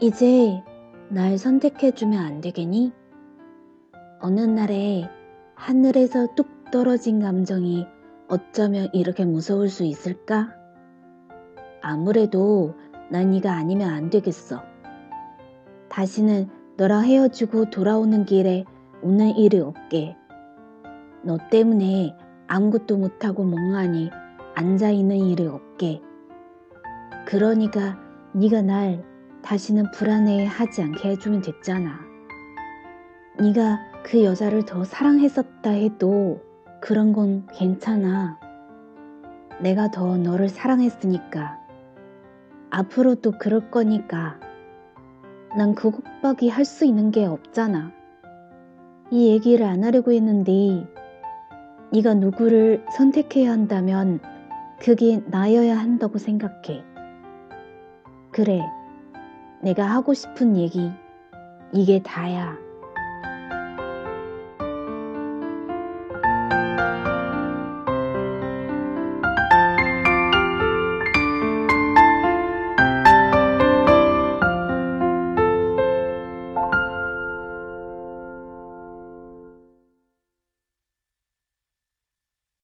이제 날 선택해주면 안 되겠니? 어느 날에 하늘에서 뚝 떨어진 감정이 어쩌면 이렇게 무서울 수 있을까? 아무래도 난 네가 아니면 안 되겠어. 다시는 너랑 헤어지고 돌아오는 길에 오는 일이 없게. 너 때문에 아무것도 못하고 멍하니 앉아있는 일이 없게. 그러니까 네가 날 다시는 불안해하지 않게 해주면 됐잖아. 네가 그 여자를 더 사랑했었다 해도 그런 건 괜찮아. 내가 더 너를 사랑했으니까. 앞으로도 그럴 거니까. 난 그것밖에 할 수 있는 게 없잖아. 이 얘기를 안 하려고 했는데 네가 누구를 선택해야 한다면 그게 나여야 한다고 생각해. 그래, 내가 하고 싶은 얘기 이게 다야.